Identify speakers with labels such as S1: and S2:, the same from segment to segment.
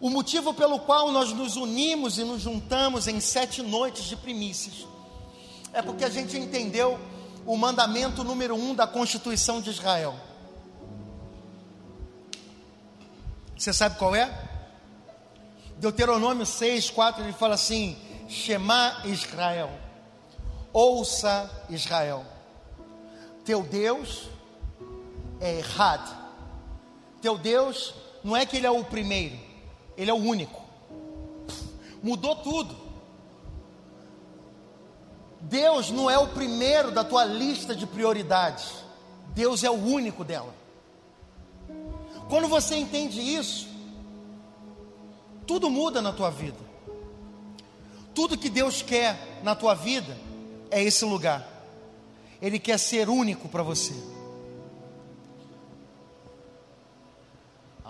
S1: O motivo pelo qual nós nos unimos e nos juntamos em sete noites de primícias é porque a gente entendeu o mandamento número um da Constituição de Israel. Você sabe qual é? Deuteronômio 6, 4, ele fala assim: Shema Israel, ouça Israel, teu Deus é errado, teu Deus não é que ele é o primeiro, ele é o único, mudou tudo. Deus não é o primeiro da tua lista de prioridades, Deus é o único dela. Quando você entende isso, tudo muda na tua vida. Tudo que Deus quer na tua vida é esse lugar. Ele quer ser único para você.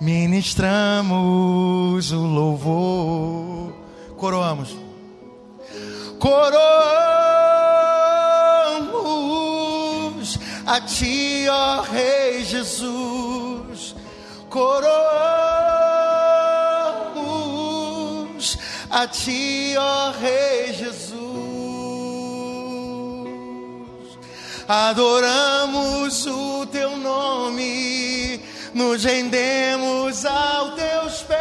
S1: ministramos o louvor. Coroamos. Coroamos a Ti, ó Rei Jesus coroamos a ti, ó Rei Jesus. Adoramos o teu nome, nos rendemos aos teus pés.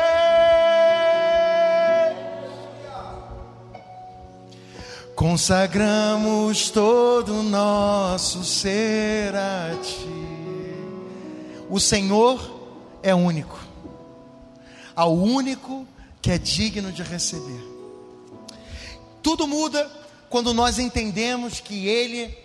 S1: Consagramos todo o nosso ser a ti. O Senhor é único, ao único que é digno de receber. Tudo muda quando nós entendemos que Ele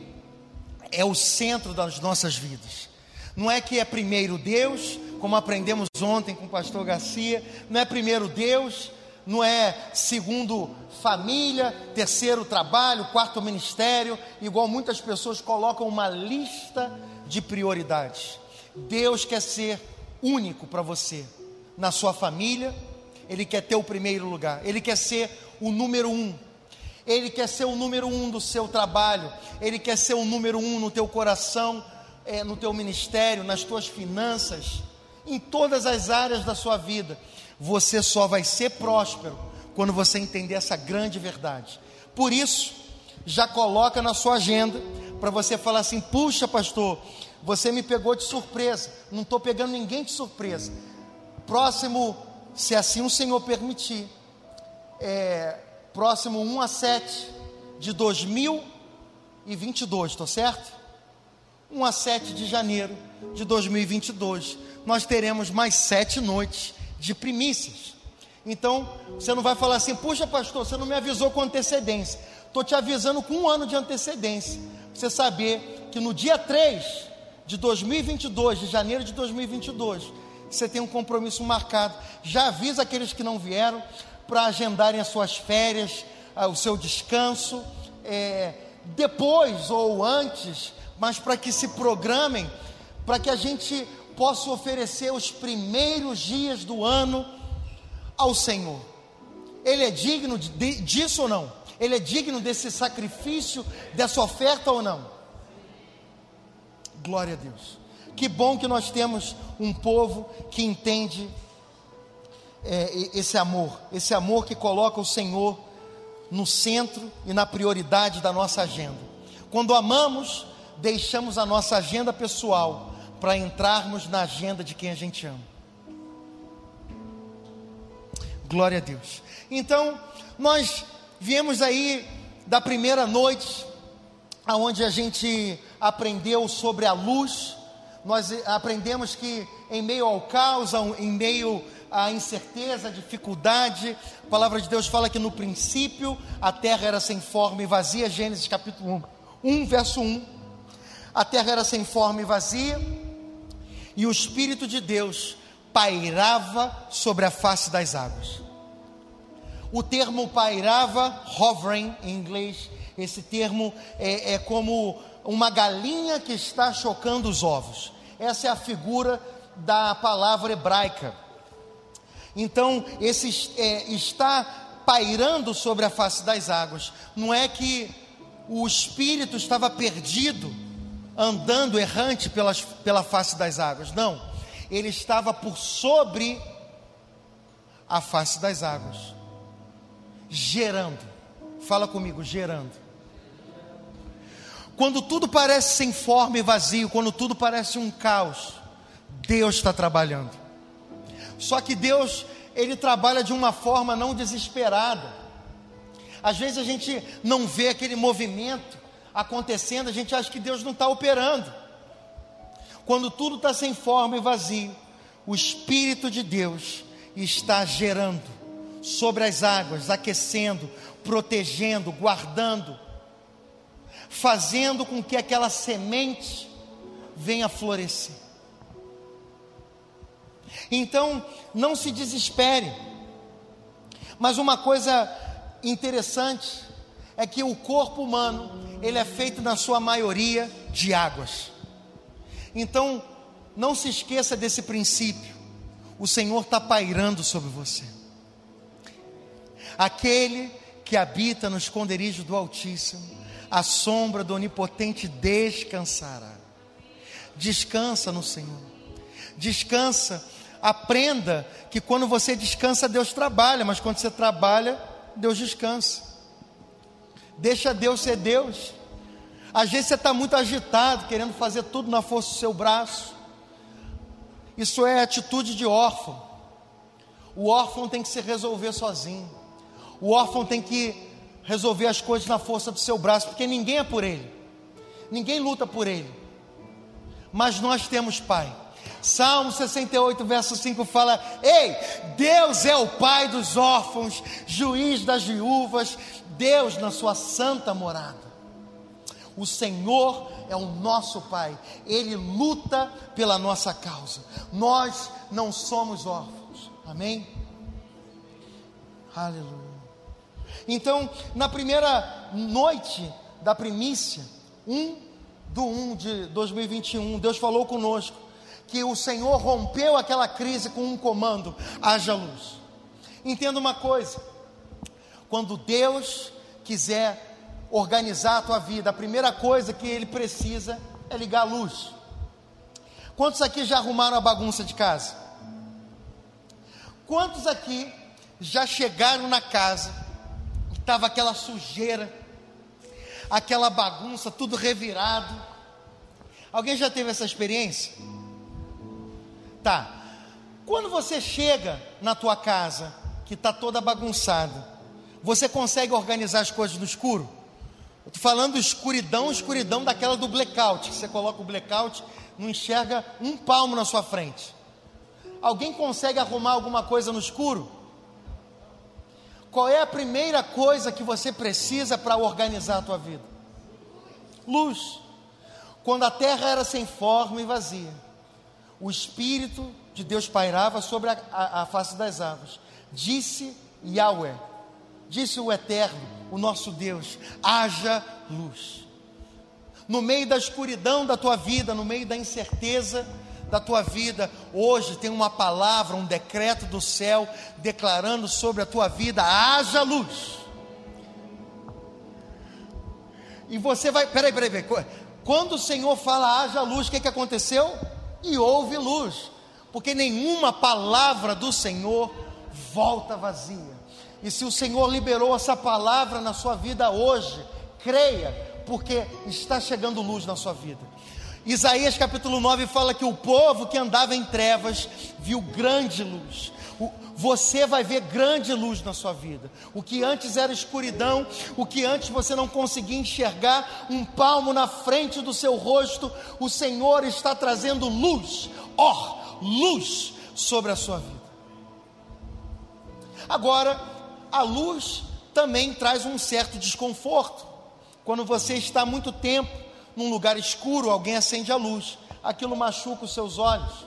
S1: é o centro das nossas vidas. Não é que é primeiro Deus, como aprendemos ontem com o pastor Garcia, não é primeiro Deus, não é segundo família, terceiro trabalho, quarto ministério, igual muitas pessoas colocam uma lista de prioridades. Deus quer ser único para você na sua família. Ele quer ter o primeiro lugar. Ele quer ser o número um. Ele quer ser o número um do seu trabalho. Ele quer ser o número um no teu coração, é, no teu ministério, nas tuas finanças, em todas as áreas da sua vida. Você só vai ser próspero quando você entender essa grande verdade. Por isso, já coloca na sua agenda para você falar assim: puxa, pastor, você me pegou de surpresa. Não estou pegando ninguém de surpresa. Próximo, se assim o Senhor permitir, é, próximo 1 a 7 de 2022, estou certo? 1 a 7 de janeiro de 2022, nós teremos mais sete noites de primícias. Então, você não vai falar assim, puxa pastor, você não me avisou com antecedência. Estou te avisando com um ano de antecedência. Você saber que no dia 3 de 2022, de janeiro de 2022, você tem um compromisso marcado. Já avisa aqueles que não vieram para agendarem as suas férias, ah, o seu descanso, é, depois ou antes, mas para que se programem, para que a gente possa oferecer os primeiros dias do ano ao Senhor. Ele é digno de, disso ou não? Ele é digno desse sacrifício, dessa oferta ou não? Glória a Deus. Que bom que nós temos um povo que entende é, esse amor, esse amor que coloca o Senhor no centro e na prioridade da nossa agenda. Quando amamos, deixamos a nossa agenda pessoal para entrarmos na agenda de quem a gente ama. Glória a Deus. Então, nós viemos aí da primeira noite, aonde a gente aprendeu sobre a luz, nós aprendemos que em meio ao caos, em meio à incerteza, à dificuldade, a palavra de Deus fala que no princípio a terra era sem forma e vazia, Gênesis capítulo 1, 1 verso 1. A terra era sem forma e vazia, e o Espírito de Deus pairava sobre a face das águas. O termo pairava, hovering em inglês, esse termo é, é como uma galinha que está chocando os ovos. Essa é a figura da palavra hebraica. Então, esse é, está pairando sobre a face das águas. Não é que o espírito estava perdido, andando errante pelas, pela face das águas. Não. Ele estava por sobre a face das águas, gerando. Fala comigo, gerando. Quando tudo parece sem forma e vazio, quando tudo parece um caos, Deus está trabalhando. Só que Deus, Ele trabalha de uma forma não desesperada. Às vezes a gente não vê aquele movimento acontecendo, a gente acha que Deus não está operando. Quando tudo está sem forma e vazio, o Espírito de Deus está gerando sobre as águas, aquecendo, protegendo, guardando, fazendo com que aquela semente venha florescer. Então, não se desespere. Mas uma coisa interessante é que o corpo humano, ele é feito na sua maioria de águas. Então, não se esqueça desse princípio. O Senhor está pairando sobre você. Aquele que habita no esconderijo do Altíssimo, a sombra do Onipotente descansará. Descansa no Senhor. Descansa. Aprenda que quando você descansa, Deus trabalha, mas quando você trabalha, Deus descansa. Deixa Deus ser Deus. Às vezes você está muito agitado, querendo fazer tudo na força do seu braço. Isso é atitude de órfão. O órfão tem que se resolver sozinho. O órfão tem que resolver as coisas na força do seu braço, porque ninguém é por ele. Ninguém luta por ele. Mas nós temos pai. Salmo 68, verso 5 fala: Ei, Deus é o pai dos órfãos, juiz das viúvas, Deus na sua santa morada. O Senhor é o nosso Pai, Ele luta pela nossa causa. Nós não somos órfãos, amém? Aleluia. Então, na primeira noite da primícia, 1 do 1 de 2021, Deus falou conosco que o Senhor rompeu aquela crise com um comando: haja luz. Entenda uma coisa: quando Deus quiser organizar a tua vida, a primeira coisa que Ele precisa é ligar a luz. Quantos aqui já arrumaram a bagunça de casa? Quantos aqui já chegaram na casa, estava aquela sujeira, aquela bagunça, tudo revirado? Alguém já teve essa experiência? Tá. Quando você chega na tua casa, que está toda bagunçada, você consegue organizar as coisas no escuro? Estou falando escuridão, escuridão daquela do blackout. Que você coloca o blackout, não enxerga um palmo na sua frente. Alguém consegue arrumar alguma coisa no escuro? Qual é a primeira coisa que você precisa para organizar a tua vida? Luz. Quando a terra era sem forma e vazia, o Espírito de Deus pairava sobre a, a, a face das águas. Disse Yahweh, disse o Eterno, o nosso Deus: haja luz. No meio da escuridão da tua vida, no meio da incerteza da tua vida, hoje tem uma palavra, um decreto do céu declarando sobre a tua vida: haja luz. E você vai, peraí, peraí, peraí. Quando o Senhor fala haja luz, o que, que aconteceu? e houve luz, porque nenhuma palavra do Senhor volta vazia. E se o Senhor liberou essa palavra na sua vida hoje, creia, porque está chegando luz na sua vida. Isaías capítulo 9 fala que o povo que andava em trevas viu grande luz. Você vai ver grande luz na sua vida. O que antes era escuridão, o que antes você não conseguia enxergar, um palmo na frente do seu rosto, o Senhor está trazendo luz, ó, oh, luz sobre a sua vida. Agora, a luz também traz um certo desconforto. Quando você está muito tempo num lugar escuro, alguém acende a luz, aquilo machuca os seus olhos.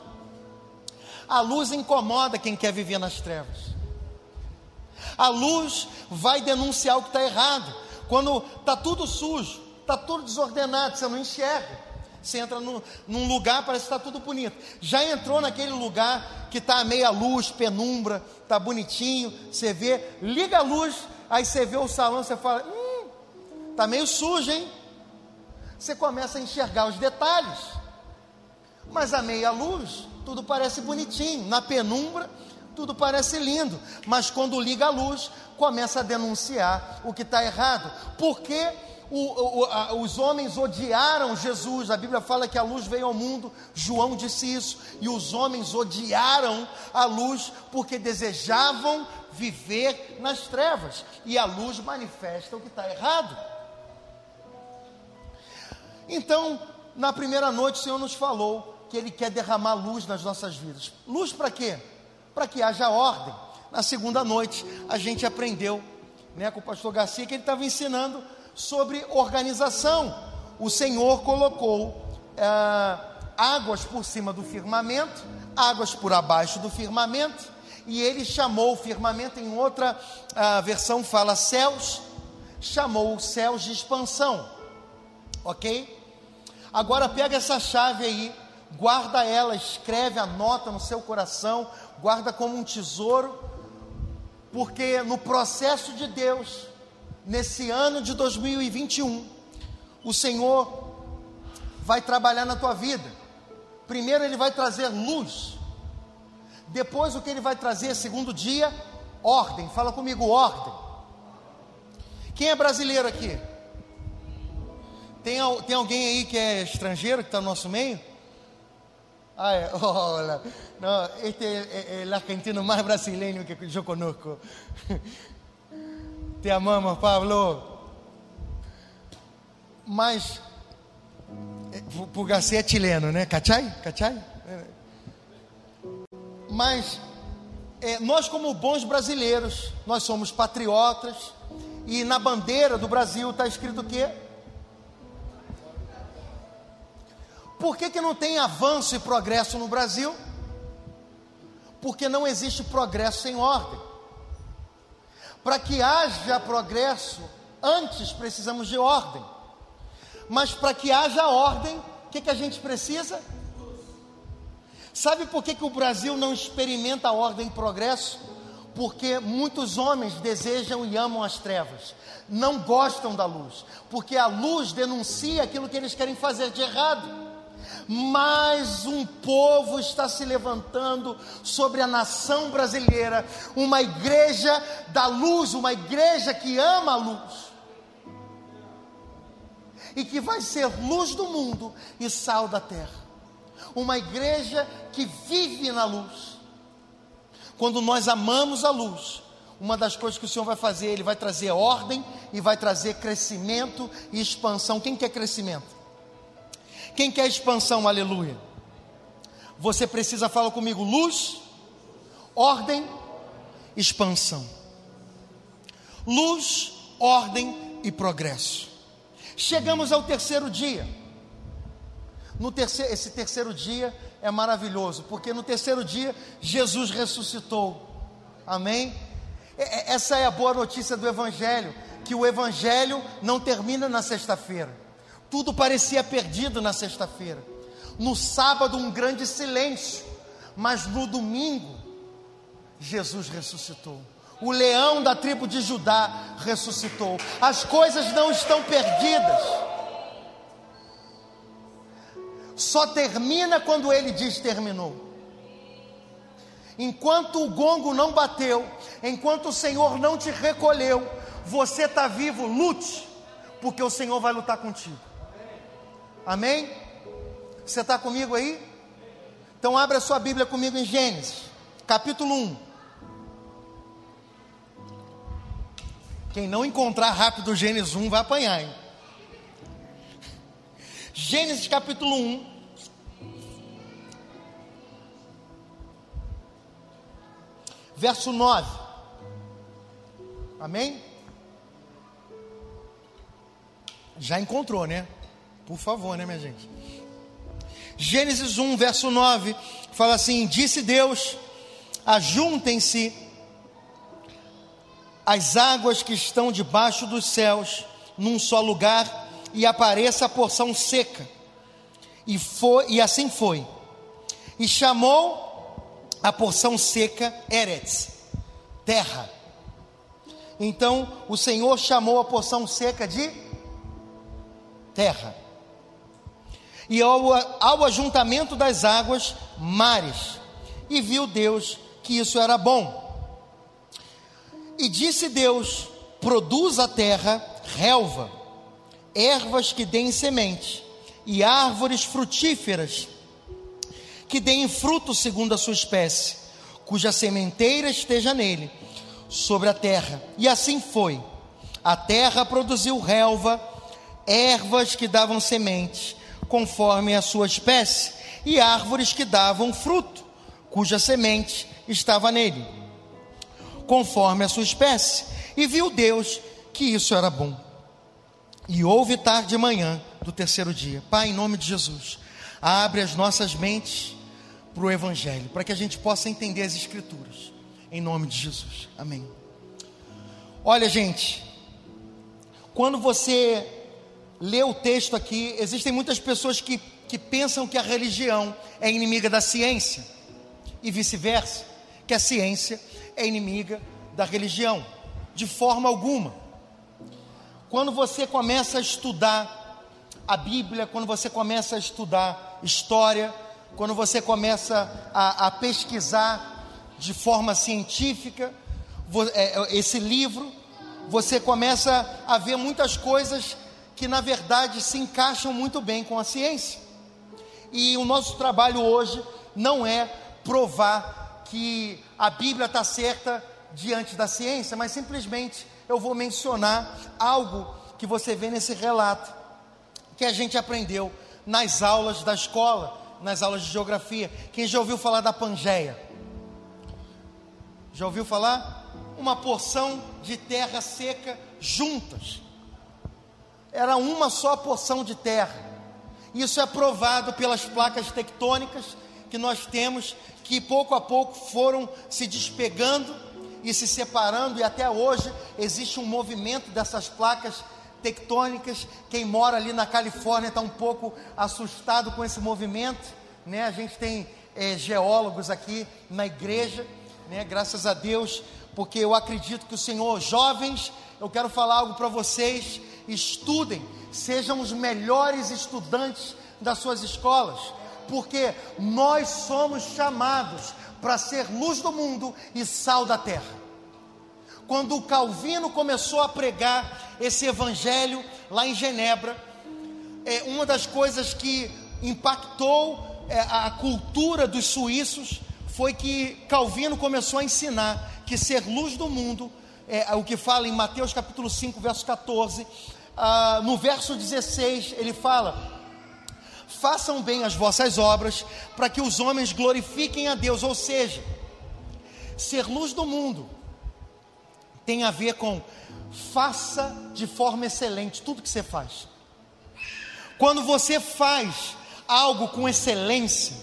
S1: A luz incomoda quem quer viver nas trevas. A luz vai denunciar o que está errado. Quando está tudo sujo, está tudo desordenado, você não enxerga. Você entra no, num lugar, parece que está tudo bonito. Já entrou naquele lugar que está meia luz, penumbra, está bonitinho, você vê, liga a luz, aí você vê o salão, você fala, hum, está meio sujo, hein? Você começa a enxergar os detalhes. Mas a meia luz, tudo parece bonitinho. Na penumbra, tudo parece lindo, mas quando liga a luz, começa a denunciar o que está errado. Porque o, o, a, os homens odiaram Jesus, a Bíblia fala que a luz veio ao mundo, João disse isso, e os homens odiaram a luz porque desejavam viver nas trevas, e a luz manifesta o que está errado. Então, na primeira noite, o Senhor nos falou que Ele quer derramar luz nas nossas vidas. Luz para quê? para que haja ordem. Na segunda noite, a gente aprendeu né, com o pastor Garcia que ele estava ensinando sobre organização. O Senhor colocou é, águas por cima do firmamento, águas por abaixo do firmamento, e ele chamou o firmamento, em outra uh, versão fala céus, chamou os céus de expansão, ok? Agora pega essa chave aí, guarda ela, escreve, anota no seu coração, guarda como um tesouro, porque no processo de Deus, nesse ano de 2021, o Senhor vai trabalhar na tua vida. Primeiro, Ele vai trazer luz. Depois, o que Ele vai trazer, segundo dia, ordem. Fala comigo, ordem. Quem é brasileiro aqui? Tem, tem alguém aí que é estrangeiro, que está no nosso meio? Ay, hola. No, este es el argentino más brasileño que yo conozco. Te amamos, Pablo. Mas, Pugacê é chileno, né? Cachai? Cachai? Mas, é, nós como bons brasileiros, nós somos patriotas, e na bandeira do Brasil está escrito o quê? Por que, que não tem avanço e progresso no Brasil? Porque não existe progresso sem ordem. Para que haja progresso, antes precisamos de ordem. Mas para que haja ordem, o que, que a gente precisa? Sabe por que, que o Brasil não experimenta ordem e progresso? Porque muitos homens desejam e amam as trevas, não gostam da luz, porque a luz denuncia aquilo que eles querem fazer de errado mais um povo está se levantando sobre a nação brasileira, uma igreja da luz, uma igreja que ama a luz. E que vai ser luz do mundo e sal da terra. Uma igreja que vive na luz. Quando nós amamos a luz, uma das coisas que o Senhor vai fazer, Ele vai trazer ordem e vai trazer crescimento e expansão. Quem quer crescimento? Quem quer expansão, aleluia? Você precisa falar comigo: luz, ordem, expansão. Luz, ordem e progresso. Chegamos ao terceiro dia. No terceiro, esse terceiro dia é maravilhoso, porque no terceiro dia Jesus ressuscitou. Amém? Essa é a boa notícia do Evangelho, que o Evangelho não termina na sexta-feira. Tudo parecia perdido na sexta-feira. No sábado, um grande silêncio. Mas no domingo, Jesus ressuscitou. O leão da tribo de Judá ressuscitou. As coisas não estão perdidas. Só termina quando ele diz terminou. Enquanto o gongo não bateu, enquanto o Senhor não te recolheu, você está vivo, lute, porque o Senhor vai lutar contigo. Amém? Você está comigo aí? Então abra sua Bíblia comigo em Gênesis, capítulo 1. Quem não encontrar rápido Gênesis 1 vai apanhar, hein? Gênesis capítulo 1. Verso 9. Amém? Já encontrou, né? Por favor, né, minha gente? Gênesis 1, verso 9, fala assim: Disse Deus: Ajuntem-se as águas que estão debaixo dos céus num só lugar e apareça a porção seca. E, foi, e assim foi. E chamou a porção seca Eretz, terra. Então o Senhor chamou a porção seca de terra. E ao, ao ajuntamento das águas, mares. E viu Deus que isso era bom. E disse Deus: produz a terra relva, ervas que deem semente, e árvores frutíferas que deem fruto segundo a sua espécie, cuja sementeira esteja nele, sobre a terra. E assim foi. A terra produziu relva, ervas que davam semente, conforme a sua espécie, e árvores que davam fruto, cuja semente estava nele, conforme a sua espécie. E viu Deus que isso era bom. E houve tarde de manhã do terceiro dia. Pai, em nome de Jesus, abre as nossas mentes para o Evangelho, para que a gente possa entender as Escrituras. Em nome de Jesus. Amém. Olha, gente, quando você lê o texto aqui, existem muitas pessoas que, que pensam que a religião é inimiga da ciência, e vice-versa, que a ciência é inimiga da religião, de forma alguma. Quando você começa a estudar a Bíblia, quando você começa a estudar história, quando você começa a, a pesquisar de forma científica é, é, esse livro, você começa a ver muitas coisas que na verdade se encaixam muito bem com a ciência. E o nosso trabalho hoje não é provar que a Bíblia está certa diante da ciência, mas simplesmente eu vou mencionar algo que você vê nesse relato, que a gente aprendeu nas aulas da escola, nas aulas de geografia. Quem já ouviu falar da Pangeia? Já ouviu falar? Uma porção de terra seca juntas. Era uma só porção de terra. Isso é provado pelas placas tectônicas que nós temos, que pouco a pouco foram se despegando e se separando, e até hoje existe um movimento dessas placas tectônicas. Quem mora ali na Califórnia está um pouco assustado com esse movimento, né? A gente tem é, geólogos aqui na igreja, né? Graças a Deus, porque eu acredito que o Senhor, jovens, eu quero falar algo para vocês: estudem, sejam os melhores estudantes das suas escolas, porque nós somos chamados para ser luz do mundo e sal da terra. Quando Calvino começou a pregar esse evangelho lá em Genebra, é, uma das coisas que impactou é, a cultura dos suíços foi que Calvino começou a ensinar que ser luz do mundo, é, o que fala em Mateus capítulo 5, verso 14, ah, no verso 16, ele fala: façam bem as vossas obras, para que os homens glorifiquem a Deus. Ou seja, ser luz do mundo tem a ver com faça de forma excelente tudo que você faz. Quando você faz algo com excelência,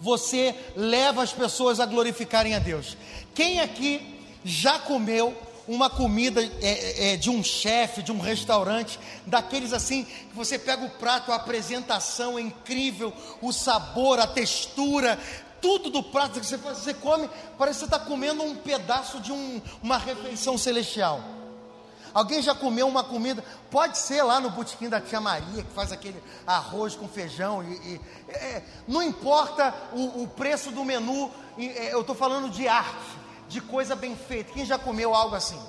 S1: você leva as pessoas a glorificarem a Deus. Quem aqui já comeu uma comida é, é, de um chefe, de um restaurante, daqueles assim, que você pega o prato, a apresentação é incrível, o sabor, a textura, tudo do prato que você, você come, parece que você está comendo um pedaço de um, uma refeição celestial. Alguém já comeu uma comida? Pode ser lá no botequim da tia Maria, que faz aquele arroz com feijão. E, e é, não importa o, o, preço do menu, é, eu estou falando de arte de coisa bem feita. Quem já comeu algo assim?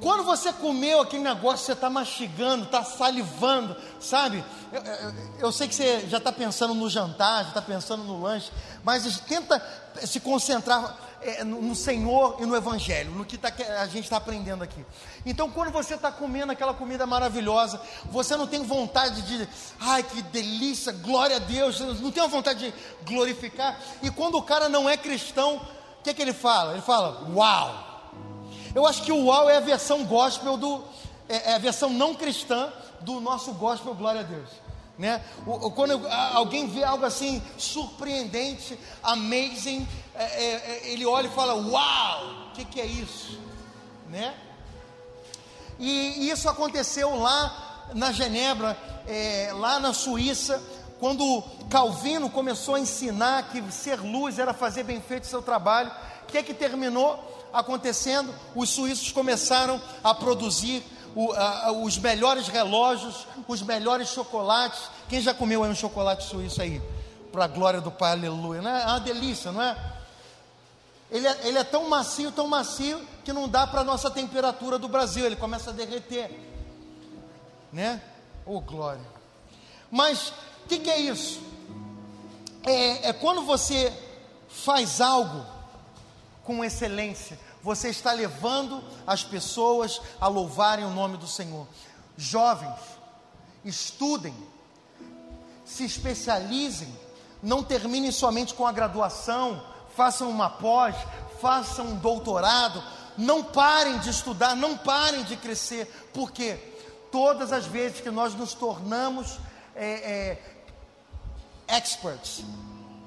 S1: Quando você comeu aquele negócio, você está mastigando, está salivando, sabe? Eu, eu, eu, sei que você já está pensando no jantar, já está pensando no lanche, mas tenta se concentrar é, no, Senhor e no Evangelho, no que tá, a gente está aprendendo aqui. Então, quando você está comendo aquela comida maravilhosa, você não tem vontade de, ai que delícia, glória a Deus, não tem vontade de glorificar. E quando o cara não é cristão, o que, que ele fala? Ele fala, uau! Eu acho que o uau é a versão gospel do, é, é a versão não cristã do nosso gospel, glória a Deus. Né? Quando alguém vê algo assim surpreendente, amazing, é, é, é, ele olha e fala: Uau, o que, que é isso? Né? E isso aconteceu lá na Genebra, é, lá na Suíça, quando Calvino começou a ensinar que ser luz era fazer bem feito o seu trabalho. O que é que terminou acontecendo? Os suíços começaram a produzir o, a, os melhores relógios, os melhores chocolates. Quem já comeu aí um chocolate suíço aí? Para a glória do Pai, aleluia. Não é? é uma delícia, não é? Ele, é? ele é tão macio, tão macio, que não dá para a nossa temperatura do Brasil, ele começa a derreter. Né? Oh, glória. Mas o que, que, é isso? É, é quando você faz algo com excelência você está levando as pessoas a louvarem o nome do Senhor. Jovens, estudem, se especializem, não terminem somente com a graduação, façam uma pós, façam um doutorado, não parem de estudar, não parem de crescer, porque todas as vezes que nós nos tornamos é, é, experts,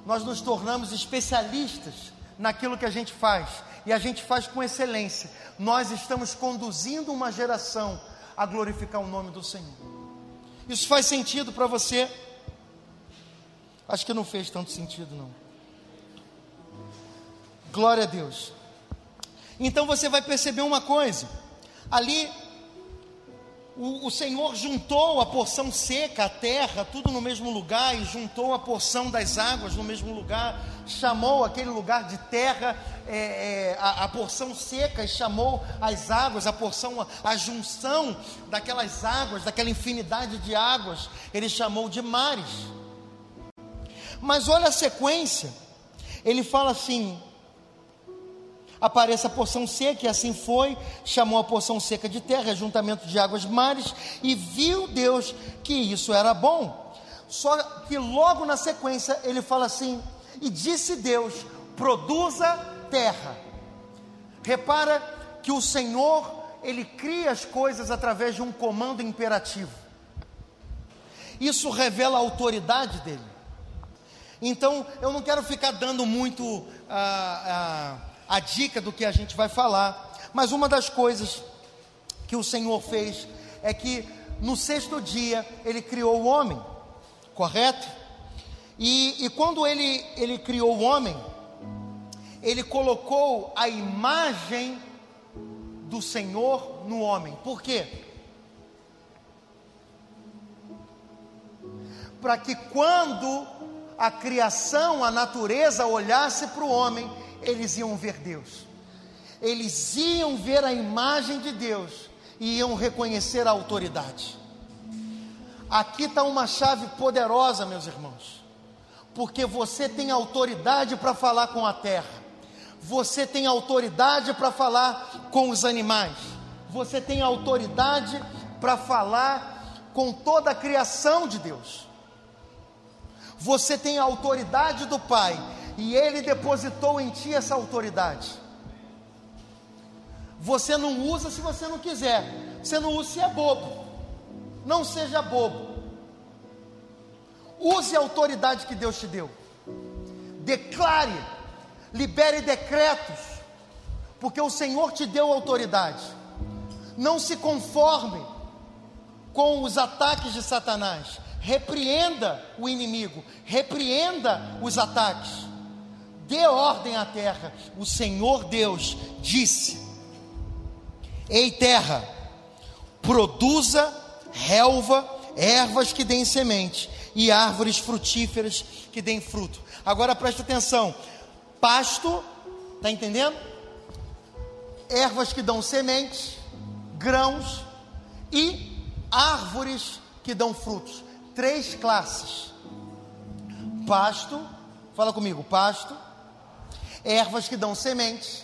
S1: nós nos tornamos especialistas naquilo que a gente faz, e a gente faz com excelência, nós estamos conduzindo uma geração a glorificar o nome do Senhor. Isso faz sentido para você? Acho que não fez tanto sentido, não. Glória a Deus. Então você vai perceber uma coisa: ali o, o, Senhor juntou a porção seca, a terra, tudo no mesmo lugar, e juntou a porção das águas no mesmo lugar, chamou aquele lugar de terra, é, é, a, a, porção seca, e chamou as águas, a porção, a junção daquelas águas, daquela infinidade de águas, ele chamou de mares. Mas olha a sequência, ele fala assim: apareça a porção seca, e assim foi, chamou a porção seca de terra, juntamento de águas mares, e viu Deus que isso era bom. Só que logo na sequência ele fala assim: e disse Deus: produza terra. Repara que o Senhor, ele cria as coisas através de um comando imperativo. Isso revela a autoridade dele. Então, eu não quero ficar dando muito. Ah, ah, a dica do que a gente vai falar. Mas uma das coisas que o Senhor fez é que no sexto dia ele criou o homem, correto? E, e quando ele, ele criou o homem, ele colocou a imagem do Senhor no homem. Por quê? Para que quando a criação, a natureza olhasse para o homem, eles iam ver Deus. Eles iam ver a imagem de Deus e iam reconhecer a autoridade. Aqui está uma chave poderosa, meus irmãos, porque você tem autoridade para falar com a terra, você tem autoridade para falar com os animais, você tem autoridade para falar com toda a criação de Deus. Você tem a autoridade do Pai e Ele depositou em ti essa autoridade. Você não usa se você não quiser, você não usa se é bobo. Não seja bobo. Use a autoridade que Deus te deu. Declare, libere decretos, porque o Senhor te deu autoridade. Não se conforme com os ataques de Satanás. Repreenda o inimigo, repreenda os ataques dê ordem à terra. O Senhor Deus disse: Ei, terra, produza relva, ervas que deem semente e árvores frutíferas que deem fruto. Agora preste atenção: pasto, está entendendo? Ervas que dão sementes, grãos e árvores que dão frutos. Três classes: pasto, fala comigo, pasto, ervas que dão sementes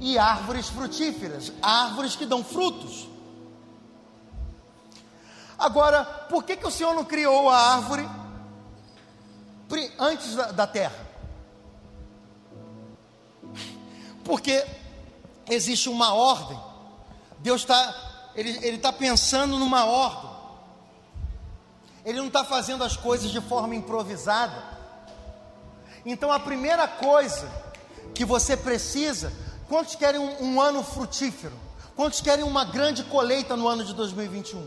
S1: e árvores frutíferas, árvores que dão frutos. Agora, por que, que o Senhor não criou a árvore antes da, da terra? Porque existe uma ordem. Deus está, ele está pensando numa ordem. Ele não está fazendo as coisas de forma improvisada. Então a primeira coisa que você precisa, quantos querem um, um ano frutífero? Quantos querem uma grande colheita no ano de 2021?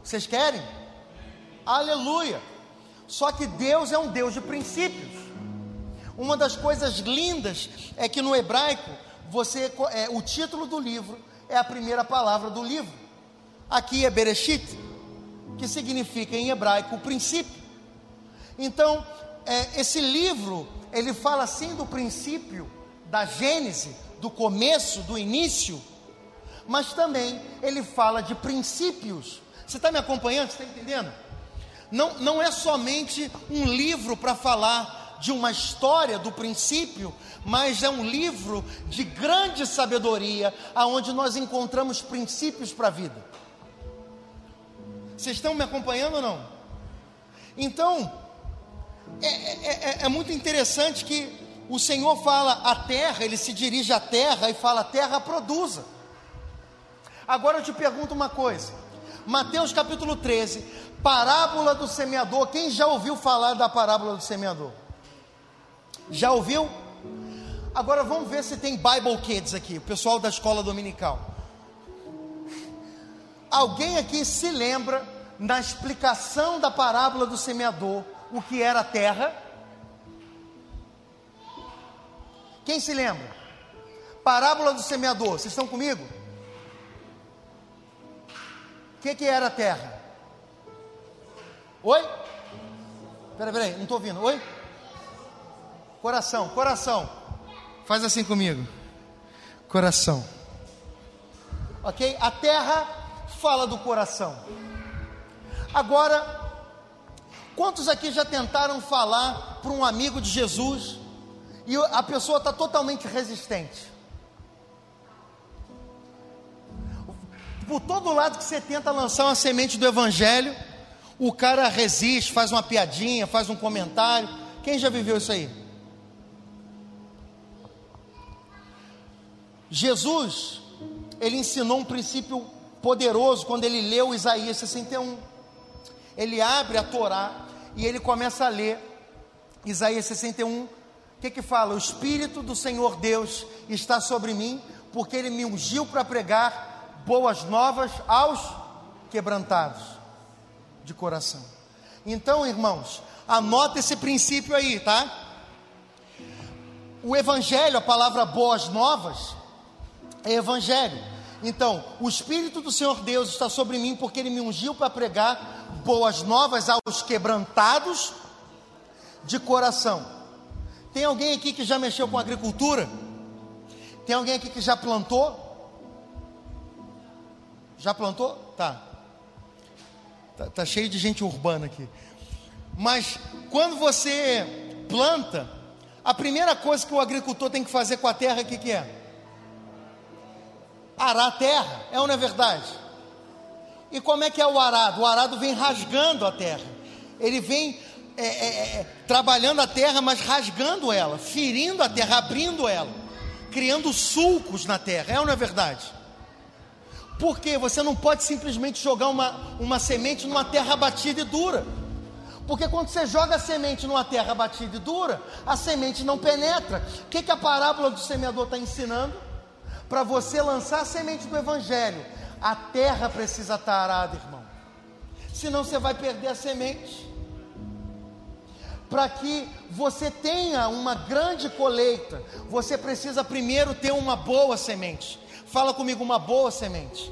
S1: Vocês querem? Aleluia! Só que Deus é um Deus de princípios. Uma das coisas lindas é que no hebraico, você é, o título do livro é a primeira palavra do livro. Aqui é Bereshit, que significa em hebraico o princípio. Então, é, esse livro, ele fala assim do princípio, da gênese, do começo, do início, mas também ele fala de princípios. Você está me acompanhando? Você está entendendo? Não, não é somente um livro para falar de uma história do princípio, mas é um livro de grande sabedoria, aonde nós encontramos princípios para a vida. Vocês estão me acompanhando ou não? Então, é, é, é, é muito interessante que o Senhor fala a terra, ele se dirige à terra e fala: terra produza. Agora eu te pergunto uma coisa, Mateus capítulo 13, parábola do semeador. Quem já ouviu falar da parábola do semeador? Já ouviu? Agora vamos ver se tem Bible Kids aqui, o pessoal da escola dominical. Alguém aqui se lembra na explicação da parábola do semeador o que era a terra? Quem se lembra? Parábola do semeador, vocês estão comigo? O que, que era a terra? Oi? Peraí, peraí, não estou ouvindo. Oi? Coração, coração. Faz assim comigo. Coração. Ok? A terra fala do coração. Agora, quantos aqui já tentaram falar para um amigo de Jesus e a pessoa está totalmente resistente? Por todo lado que você tenta lançar uma semente do Evangelho, o cara resiste, faz uma piadinha, faz um comentário. Quem já viveu isso aí? Jesus, ele ensinou um princípio poderoso quando ele leu Isaías 61. Ele abre a Torá e ele começa a ler Isaías 61. O que que fala? O Espírito do Senhor Deus está sobre mim, porque ele me ungiu para pregar boas novas aos quebrantados de coração. Então, irmãos, anota esse princípio aí, tá? O evangelho, a palavra boas novas, é evangelho. Então, o Espírito do Senhor Deus está sobre mim porque Ele me ungiu para pregar boas novas aos quebrantados de coração. Tem alguém aqui que já mexeu com agricultura? Tem alguém aqui que já plantou? Já plantou? Tá. Tá, tá cheio de gente urbana aqui. Mas quando você planta, a primeira coisa que o agricultor tem que fazer com a terra, o que, que é? arar a terra, é ou não é verdade? E como é que é o arado? O arado vem rasgando a terra, ele vem é, é, é, trabalhando a terra, mas rasgando ela, ferindo a terra, abrindo ela, criando sulcos na terra, é ou não é verdade? Porque você não pode simplesmente jogar uma, uma semente numa terra batida e dura. Porque quando você joga a semente numa terra batida e dura, a semente não penetra. O que, que a parábola do semeador está ensinando? para você lançar a semente do Evangelho, a terra precisa estar arada, irmão. Senão você vai perder a semente. Para que você tenha uma grande colheita, você precisa primeiro ter uma boa semente. Fala comigo, uma boa semente.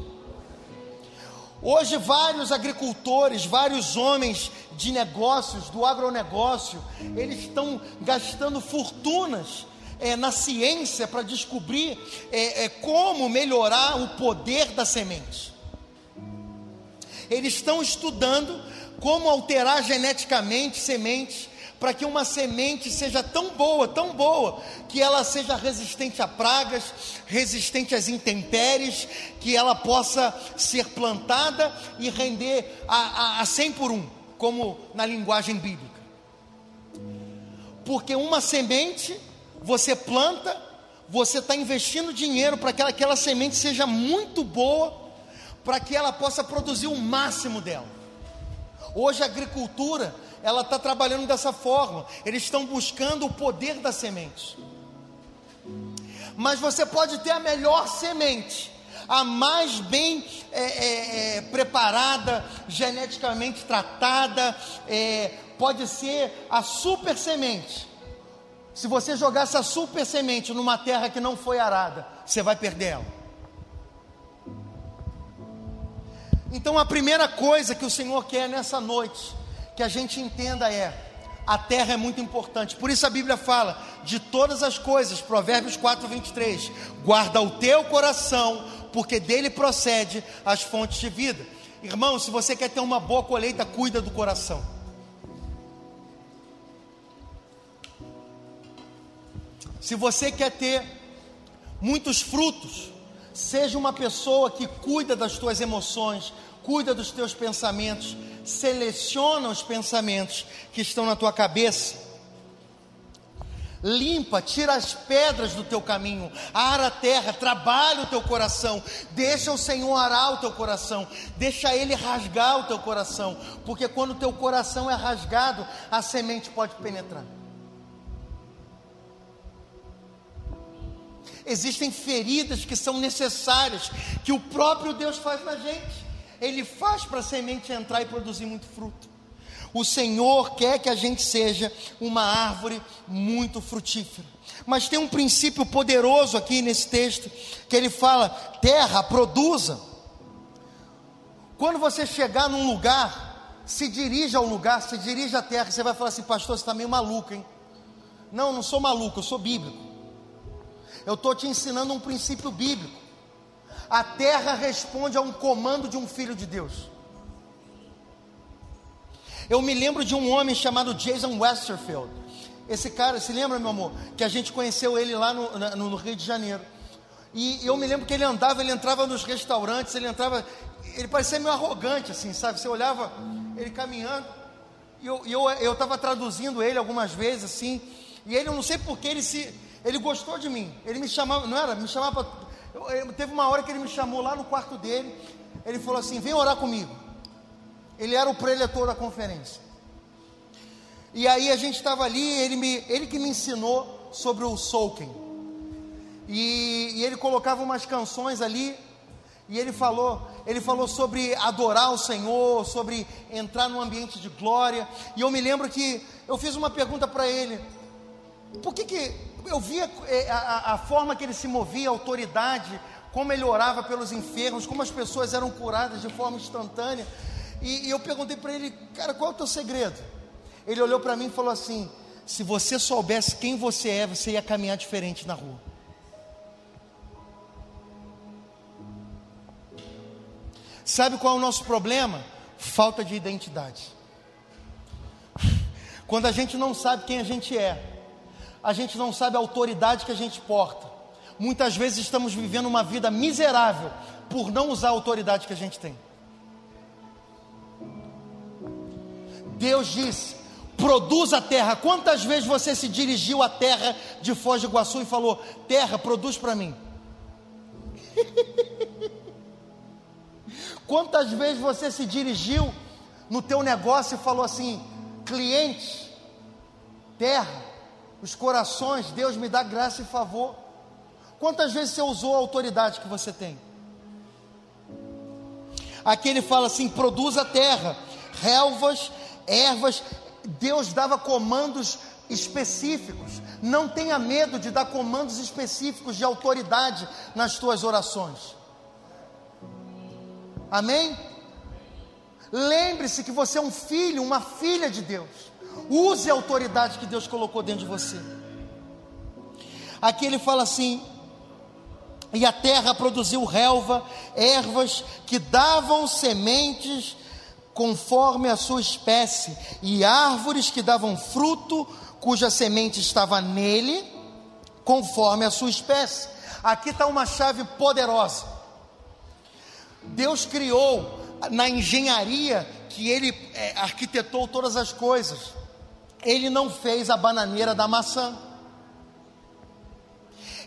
S1: Hoje, vários agricultores, vários homens de negócios, do agronegócio, eles estão gastando fortunas é, na ciência para descobrir é, é, como melhorar o poder da semente. Eles estão estudando como alterar geneticamente sementes para que uma semente seja tão boa, tão boa, que ela seja resistente a pragas, resistente às intempéries, que ela possa ser plantada e render a, a, a 100 por um, como na linguagem bíblica. Porque uma semente você planta, você está investindo dinheiro para que aquela semente seja muito boa, para que ela possa produzir o máximo dela. Hoje a agricultura, ela está trabalhando dessa forma. Eles estão buscando o poder da semente. Mas você pode ter a melhor semente, a mais bem é, é, é, preparada, geneticamente tratada, é, pode ser a super semente. Se você jogar essa super semente numa terra que não foi arada, você vai perder ela. Então a primeira coisa que o Senhor quer nessa noite, que a gente entenda é: a terra é muito importante. Por isso a Bíblia fala de todas as coisas, Provérbios 4, 23. Guarda o teu coração, porque dele procede as fontes de vida. Irmão, se você quer ter uma boa colheita, cuida do coração. Se você quer ter muitos frutos, seja uma pessoa que cuida das tuas emoções, cuida dos teus pensamentos, seleciona os pensamentos que estão na tua cabeça. Limpa, tira as pedras do teu caminho, ara a terra, trabalha o teu coração, deixa o Senhor arar o teu coração, deixa Ele rasgar o teu coração, porque quando o teu coração é rasgado, a semente pode penetrar. Existem feridas que são necessárias, que o próprio Deus faz na gente. Ele faz para a semente entrar e produzir muito fruto. O Senhor quer que a gente seja uma árvore muito frutífera. Mas tem um princípio poderoso aqui nesse texto, que ele fala: terra, produza. Quando você chegar num lugar, se dirija ao lugar, se dirija à terra, você vai falar assim, pastor, você está meio maluco, hein? Não, não sou maluco, eu sou bíblico. Eu estou te ensinando um princípio bíblico. A terra responde a um comando de um filho de Deus. Eu me lembro de um homem chamado Jason Westerfield. Esse cara, se lembra, meu amor? Que a gente conheceu ele lá no, no, no Rio de Janeiro. E eu me lembro que ele andava, ele entrava nos restaurantes, ele entrava, ele parecia meio arrogante, assim, sabe? Você olhava ele caminhando, e eu estava eu, eu traduzindo ele algumas vezes, assim, e ele, eu não sei porque ele se, ele gostou de mim. Ele me chamava, não era? Me chamava. Eu, eu, teve uma hora que ele me chamou lá no quarto dele. Ele falou assim: vem orar comigo. Ele era o preletor da conferência. E aí a gente estava ali, ele, me, ele que me ensinou sobre o soaking. E, e ele colocava umas canções ali, e ele falou, ele falou sobre adorar o Senhor, sobre entrar num ambiente de glória. E eu me lembro que eu fiz uma pergunta para ele: por que, que eu via é, a, a, forma que ele se movia, a autoridade, como ele orava pelos enfermos, como as pessoas eram curadas de forma instantânea. E, e eu perguntei para ele, cara, qual é o teu segredo? Ele olhou para mim e falou assim: se você soubesse quem você é, você ia caminhar diferente na rua. Sabe qual é o nosso problema? Falta de identidade. Quando a gente não sabe quem a gente é, a gente não sabe a autoridade que a gente porta. Muitas vezes estamos vivendo uma vida miserável por não usar a autoridade que a gente tem. Deus disse: produz a terra. Quantas vezes você se dirigiu à terra de Foz do Iguaçu e falou: Terra, produz para mim? Quantas vezes você se dirigiu no teu negócio e falou assim: cliente, terra, os corações, Deus me dá graça e favor. Quantas vezes você usou a autoridade que você tem? Aqui ele fala assim: produz a terra, relvas, ervas. Deus dava comandos específicos. Não tenha medo de dar comandos específicos de autoridade nas tuas orações. Amém? Lembre-se que você é um filho, uma filha de Deus. Use a autoridade que Deus colocou dentro de você. Aqui ele fala assim: e a terra produziu relva, ervas que davam sementes conforme a sua espécie, e árvores que davam fruto, cuja semente estava nele, conforme a sua espécie. Aqui está uma chave poderosa. Deus criou na engenharia que ele é, arquitetou todas as coisas. Ele não fez a bananeira da maçã.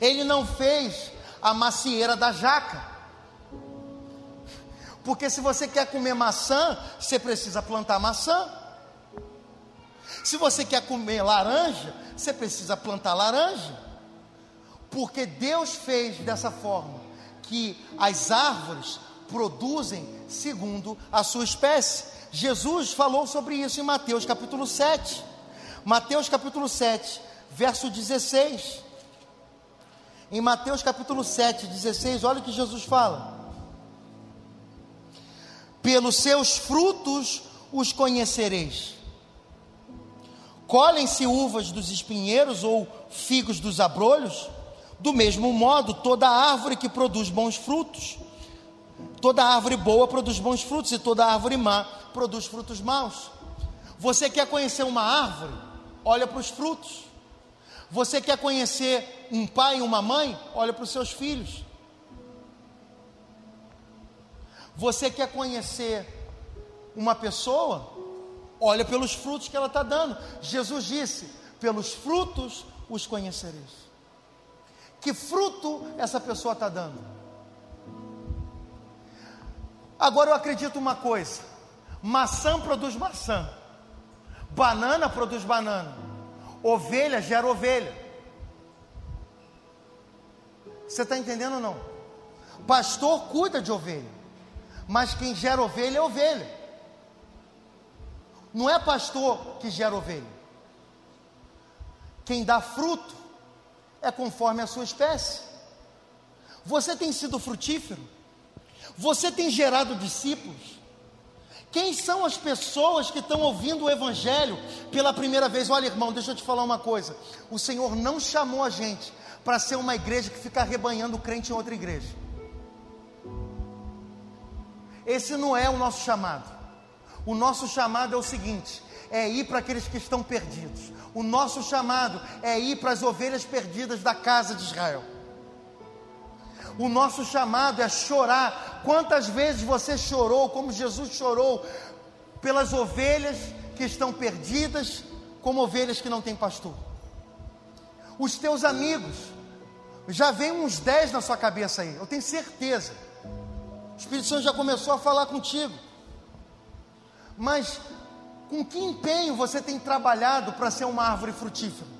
S1: Ele não fez a macieira da jaca. Porque se você quer comer maçã, você precisa plantar maçã. Se você quer comer laranja, você precisa plantar laranja. Porque Deus fez dessa forma que as árvores produzem segundo a sua espécie. Jesus falou sobre isso em Mateus capítulo 7. Mateus capítulo 7, verso 16. Em Mateus capítulo 7, 16, olha o que Jesus fala. Pelos seus frutos os conhecereis. Colhem-se uvas dos espinheiros ou figos dos abrolhos? Do mesmo modo, toda árvore que produz bons frutos, toda árvore boa produz bons frutos, e toda árvore má produz frutos maus. Você quer conhecer uma árvore? Olha para os frutos. Você quer conhecer um pai e uma mãe? Olha para os seus filhos. Você quer conhecer uma pessoa? Olha pelos frutos que ela está dando. Jesus disse: pelos frutos os conhecereis. Que fruto essa pessoa está dando? Agora eu acredito uma coisa: maçã produz maçã, banana produz banana, ovelha gera ovelha. Você está entendendo ou não? Pastor cuida de ovelha, mas quem gera ovelha é ovelha. Não é pastor que gera ovelha. Quem dá fruto é conforme a sua espécie. Você tem sido frutífero? Você tem gerado discípulos? Quem são as pessoas que estão ouvindo o Evangelho pela primeira vez? Olha, irmão, deixa eu te falar uma coisa. O Senhor não chamou a gente para ser uma igreja que fica arrebanhando o crente em outra igreja. Esse não é o nosso chamado. O nosso chamado é o seguinte: é ir para aqueles que estão perdidos. O nosso chamado é ir para as ovelhas perdidas da casa de Israel. O nosso chamado é chorar. Quantas vezes você chorou, como Jesus chorou, pelas ovelhas que estão perdidas, como ovelhas que não têm pastor? Os teus amigos, já vem uns dez na sua cabeça aí, eu tenho certeza. O Espírito Santo já começou a falar contigo. Mas com que empenho você tem trabalhado para ser uma árvore frutífera?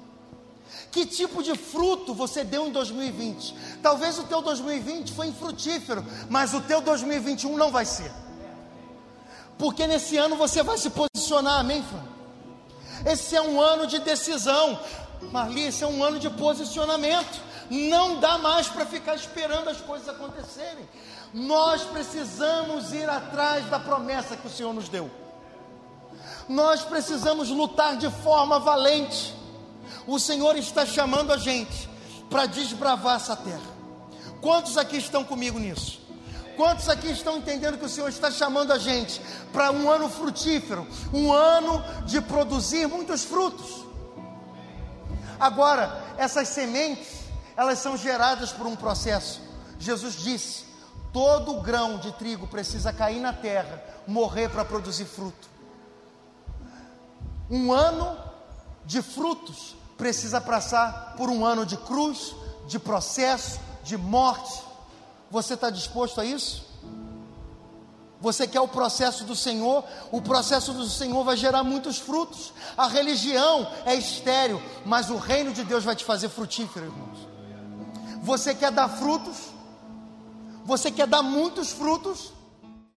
S1: Que tipo de fruto você deu em 2020? Talvez o teu 2020 foi infrutífero, mas o teu 2021 não vai ser. Porque nesse ano você vai se posicionar, amém, Fran? Esse é um ano de decisão. Marli, esse é um ano de posicionamento. Não dá mais para ficar esperando as coisas acontecerem. Nós precisamos ir atrás da promessa que o Senhor nos deu. Nós precisamos lutar de forma valente. O Senhor está chamando a gente para desbravar essa terra. Quantos aqui estão comigo nisso? Quantos aqui estão entendendo que o Senhor está chamando a gente para um ano frutífero, um ano de produzir muitos frutos? Agora, essas sementes, elas são geradas por um processo. Jesus disse: todo grão de trigo precisa cair na terra, morrer para produzir fruto. Um ano de frutos precisa passar por um ano de cruz, de processo, de morte. Você está disposto a isso? Você quer o processo do Senhor? O processo do Senhor vai gerar muitos frutos. A religião é estéril, mas o reino de Deus vai te fazer frutífero, irmãos. Você quer dar frutos? Você quer dar muitos frutos?